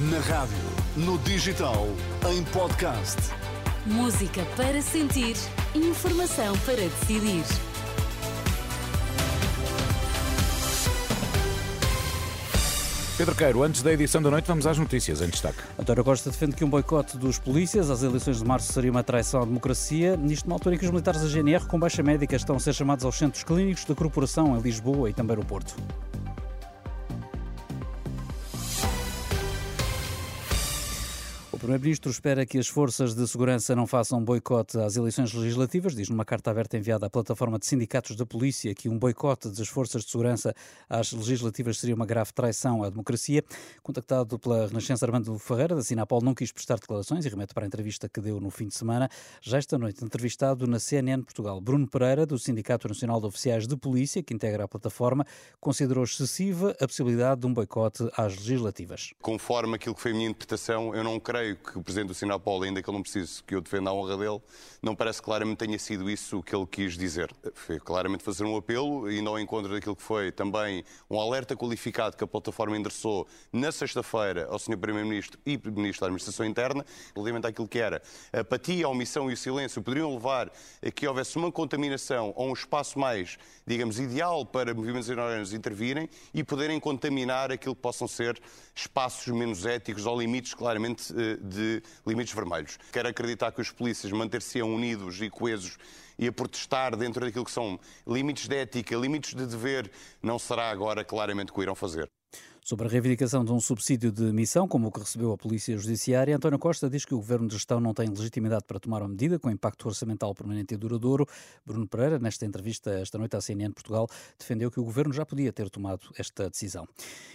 Na rádio, no digital, em podcast. Música para sentir, informação para decidir. Pedro Queiro, antes da edição da noite, vamos às notícias em destaque. António Costa defende que um boicote dos polícias às eleições de março seria uma traição à democracia, nisto numa altura em que os militares da GNR com baixa médica estão a ser chamados aos centros clínicos da corporação em Lisboa e também no Porto. Primeiro-Ministro espera que as forças de segurança não façam boicote às eleições legislativas. Diz numa carta aberta enviada à plataforma de sindicatos da polícia que um boicote das forças de segurança às legislativas seria uma grave traição à democracia. Contactado pela Renascença Armando Ferreira, da Sinapol não quis prestar declarações e remete para a entrevista que deu no fim de semana. Já esta noite, entrevistado na CNN Portugal, Bruno Pereira, do Sindicato Nacional de Oficiais de Polícia, que integra a plataforma, considerou excessiva a possibilidade de um boicote às legislativas. Conforme aquilo que foi a minha interpretação, eu não creio que o Presidente do Sinapol, ainda que ele não precise que eu defenda a honra dele, não parece claramente tenha sido isso que ele quis dizer. Foi claramente fazer um apelo, indo ao encontro daquilo que foi também um alerta qualificado que a plataforma endereçou na sexta-feira ao Sr. Primeiro-Ministro e Ministro da Administração Interna, relativamente àquilo que era a apatia, a omissão e o silêncio, poderiam levar a que houvesse uma contaminação ou um espaço mais, digamos, ideal para movimentos inorgânicos intervirem e poderem contaminar aquilo que possam ser espaços menos éticos ou limites claramente eh, de limites vermelhos. Quero acreditar que os polícias manter-se-ão unidos e coesos e a protestar dentro daquilo que são limites de ética, limites de dever, não será agora claramente o que irão fazer. Sobre a reivindicação de um subsídio de missão, como o que recebeu a Polícia Judiciária, António Costa diz que o Governo de Gestão não tem legitimidade para tomar uma medida com impacto orçamental permanente e duradouro. Bruno Pereira, nesta entrevista esta noite à CNN Portugal, defendeu que o Governo já podia ter tomado esta decisão.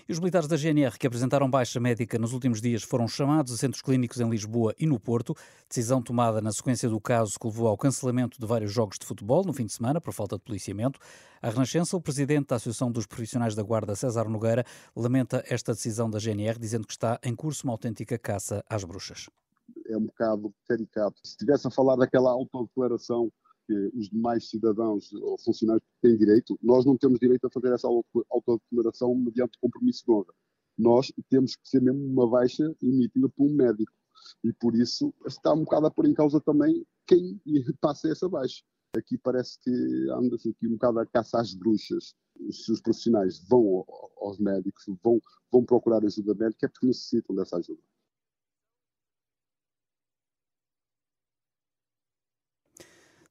E os militares da GNR que apresentaram baixa médica nos últimos dias foram chamados a centros clínicos em Lisboa e no Porto, decisão tomada na sequência do caso que levou ao cancelamento de vários jogos de futebol no fim de semana por falta de policiamento. A Renascença, o presidente da Associação dos Profissionais da Guarda, César Nogueira, lamenta esta decisão da GNR, dizendo que está em curso uma autêntica caça às bruxas. É um bocado caricato. Se estivesse a falar daquela autodeclaração que os demais cidadãos ou funcionários têm direito, nós não temos direito a fazer essa autodeclaração mediante compromisso de honra. Nós temos que ser mesmo uma baixa emitida por um médico. E por isso está um bocado a pôr em causa também quem passa essa baixa. Aqui parece que anda-se aqui um bocado a caça às bruxas. Se os profissionais vão aos médicos, vão, vão procurar ajuda médica, é porque necessitam dessa ajuda.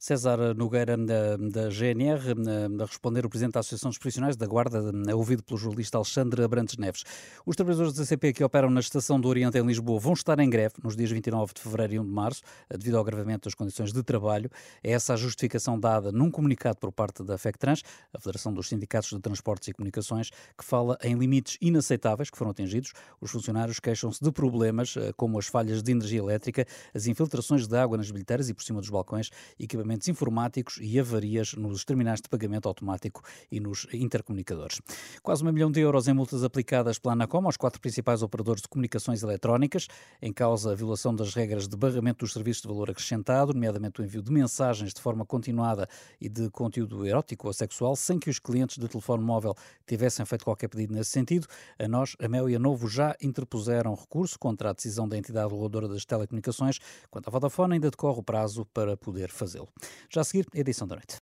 César Nogueira, da, da GNR, a responder o Presidente da Associação dos Profissionais da Guarda, ouvido pelo jornalista Alexandre Abrantes Neves. Os trabalhadores da CP que operam na Estação do Oriente em Lisboa vão estar em greve nos dias 29 de fevereiro e 1 de março, devido ao agravamento das condições de trabalho. É essa a justificação dada num comunicado por parte da FECTRANS, a Federação dos Sindicatos de Transportes e Comunicações, que fala em limites inaceitáveis que foram atingidos. Os funcionários queixam-se de problemas eh, como as falhas de energia elétrica, as infiltrações de água nas bilheteiras e por cima dos balcões, equipamentos equipamentos informáticos e avarias nos terminais de pagamento automático e nos intercomunicadores. Quase um milhão de euros em multas aplicadas pela Anacom aos quatro principais operadores de comunicações eletrónicas, em causa a violação das regras de barramento dos serviços de valor acrescentado, nomeadamente o envio de mensagens de forma continuada e de conteúdo erótico ou sexual, sem que os clientes de telefone móvel tivessem feito qualquer pedido nesse sentido. A nós, a Mel e a Novo já interpuseram recurso contra a decisão da entidade reguladora das telecomunicações. Quanto à Vodafone, ainda decorre o prazo para poder fazê-lo. Já a seguir, edição.